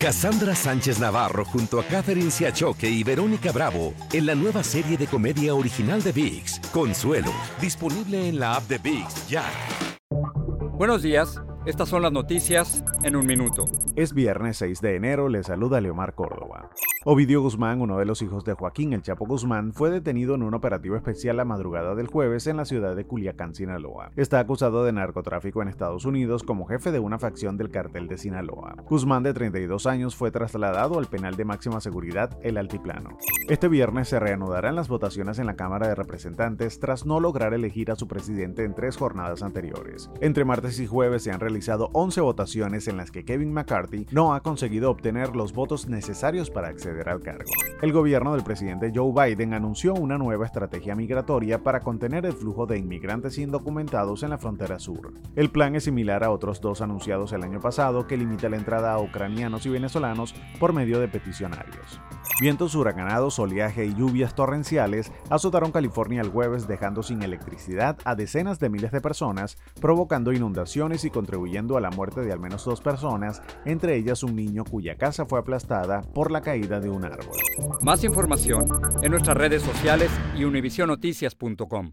Cassandra Sánchez Navarro junto a Catherine Siachoque y Verónica Bravo en la nueva serie de comedia original de VIX, Consuelo, disponible en la app de VIX ya. Buenos días, estas son las noticias en un minuto. Es viernes 6 de enero, le saluda Leomar Córdoba. Ovidio Guzmán, uno de los hijos de Joaquín El Chapo Guzmán, fue detenido en un operativo especial la madrugada del jueves en la ciudad de Culiacán, Sinaloa. Está acusado de narcotráfico en Estados Unidos como jefe de una facción del cartel de Sinaloa. Guzmán, de 32 años, fue trasladado al penal de máxima seguridad El Altiplano. Este viernes se reanudarán las votaciones en la Cámara de Representantes tras no lograr elegir a su presidente en tres jornadas anteriores. Entre martes y jueves se han realizado 11 votaciones en las que Kevin McCarthy no ha conseguido obtener los votos necesarios para acceder al cargo. El gobierno del presidente Joe Biden anunció una nueva estrategia migratoria para contener el flujo de inmigrantes indocumentados en la frontera sur. El plan es similar a otros dos anunciados el año pasado que limita la entrada a ucranianos y venezolanos por medio de peticionarios. Vientos huracanados, oleaje y lluvias torrenciales azotaron California el jueves dejando sin electricidad a decenas de miles de personas, provocando inundaciones y contribuyendo a la muerte de al menos dos personas, entre ellas un niño cuya casa fue aplastada por la caída de un árbol. Más información en nuestras redes sociales y univisionoticias.com.